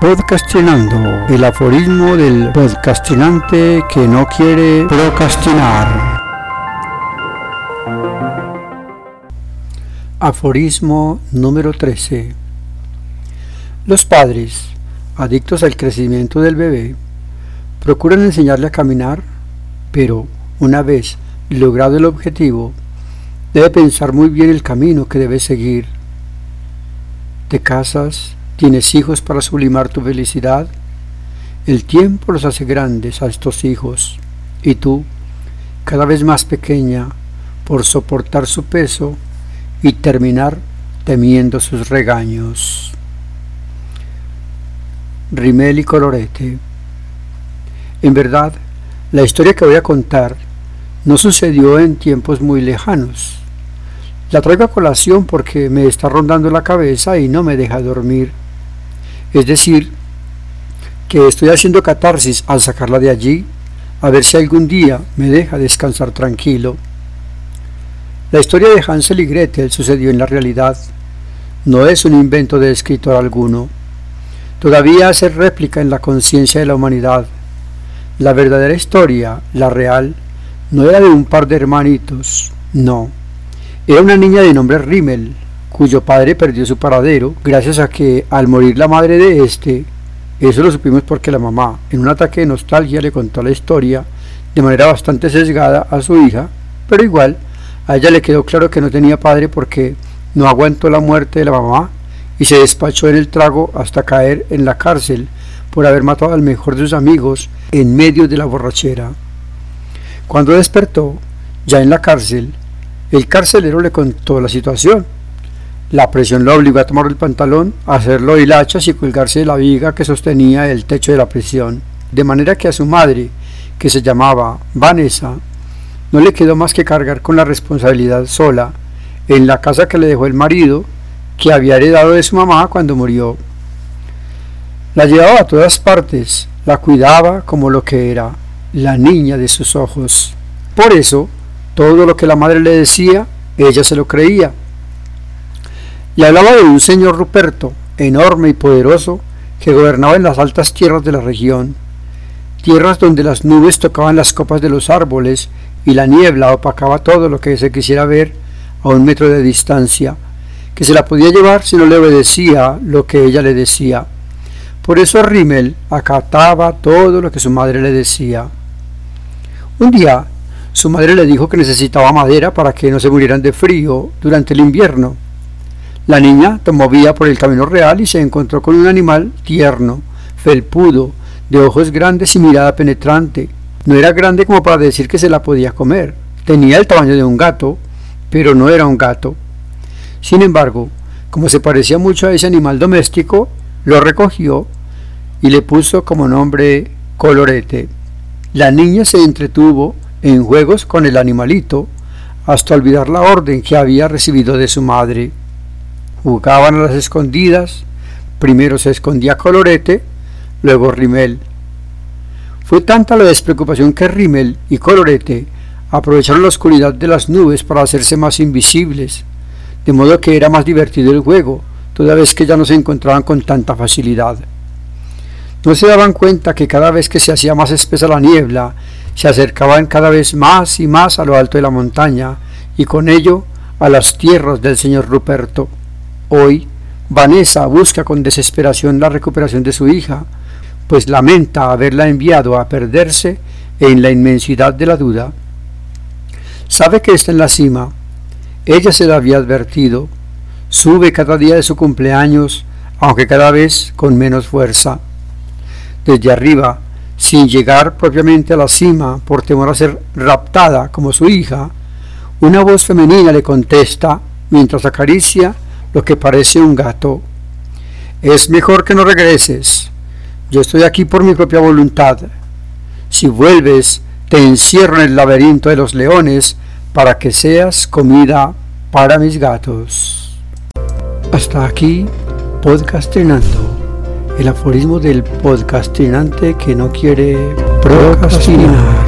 Podcastinando, el aforismo del podcastinante que no quiere procrastinar. Aforismo número 13. Los padres, adictos al crecimiento del bebé, procuran enseñarle a caminar, pero una vez logrado el objetivo, debe pensar muy bien el camino que debe seguir. Te casas, ¿Tienes hijos para sublimar tu felicidad? El tiempo los hace grandes a estos hijos, y tú, cada vez más pequeña, por soportar su peso y terminar temiendo sus regaños. Rimel y Colorete. En verdad, la historia que voy a contar no sucedió en tiempos muy lejanos. La traigo a colación porque me está rondando la cabeza y no me deja dormir. Es decir, que estoy haciendo catarsis al sacarla de allí, a ver si algún día me deja descansar tranquilo. La historia de Hansel y Gretel sucedió en la realidad. No es un invento de escritor alguno. Todavía hace réplica en la conciencia de la humanidad. La verdadera historia, la real, no era de un par de hermanitos, no. Era una niña de nombre Rimmel, cuyo padre perdió su paradero gracias a que al morir la madre de este, eso lo supimos porque la mamá, en un ataque de nostalgia, le contó la historia de manera bastante sesgada a su hija, pero igual a ella le quedó claro que no tenía padre porque no aguantó la muerte de la mamá y se despachó en el trago hasta caer en la cárcel por haber matado al mejor de sus amigos en medio de la borrachera. Cuando despertó, ya en la cárcel, el carcelero le contó la situación la presión lo obligó a tomar el pantalón, hacerlo hilachas y colgarse de la viga que sostenía el techo de la prisión, de manera que a su madre, que se llamaba Vanessa, no le quedó más que cargar con la responsabilidad sola en la casa que le dejó el marido, que había heredado de su mamá cuando murió. La llevaba a todas partes, la cuidaba como lo que era, la niña de sus ojos. Por eso, todo lo que la madre le decía, ella se lo creía y hablaba de un señor Ruperto, enorme y poderoso, que gobernaba en las altas tierras de la región, tierras donde las nubes tocaban las copas de los árboles y la niebla opacaba todo lo que se quisiera ver a un metro de distancia, que se la podía llevar si no le obedecía lo que ella le decía. Por eso Rimmel acataba todo lo que su madre le decía. Un día, su madre le dijo que necesitaba madera para que no se murieran de frío durante el invierno la niña tomó vía por el camino real y se encontró con un animal tierno, felpudo, de ojos grandes y mirada penetrante. No era grande como para decir que se la podía comer. Tenía el tamaño de un gato, pero no era un gato. Sin embargo, como se parecía mucho a ese animal doméstico, lo recogió y le puso como nombre Colorete. La niña se entretuvo en juegos con el animalito hasta olvidar la orden que había recibido de su madre. Jugaban a las escondidas, primero se escondía Colorete, luego Rimel. Fue tanta la despreocupación que Rimel y Colorete aprovecharon la oscuridad de las nubes para hacerse más invisibles, de modo que era más divertido el juego, toda vez que ya no se encontraban con tanta facilidad. No se daban cuenta que cada vez que se hacía más espesa la niebla, se acercaban cada vez más y más a lo alto de la montaña, y con ello a las tierras del señor Ruperto. Hoy, Vanessa busca con desesperación la recuperación de su hija, pues lamenta haberla enviado a perderse en la inmensidad de la duda. Sabe que está en la cima. Ella se la había advertido. Sube cada día de su cumpleaños, aunque cada vez con menos fuerza. Desde arriba, sin llegar propiamente a la cima por temor a ser raptada como su hija, una voz femenina le contesta mientras acaricia lo que parece un gato. Es mejor que no regreses. Yo estoy aquí por mi propia voluntad. Si vuelves, te encierro en el laberinto de los leones para que seas comida para mis gatos. Hasta aquí, podcastinando. El aforismo del podcastinante que no quiere procrastinar.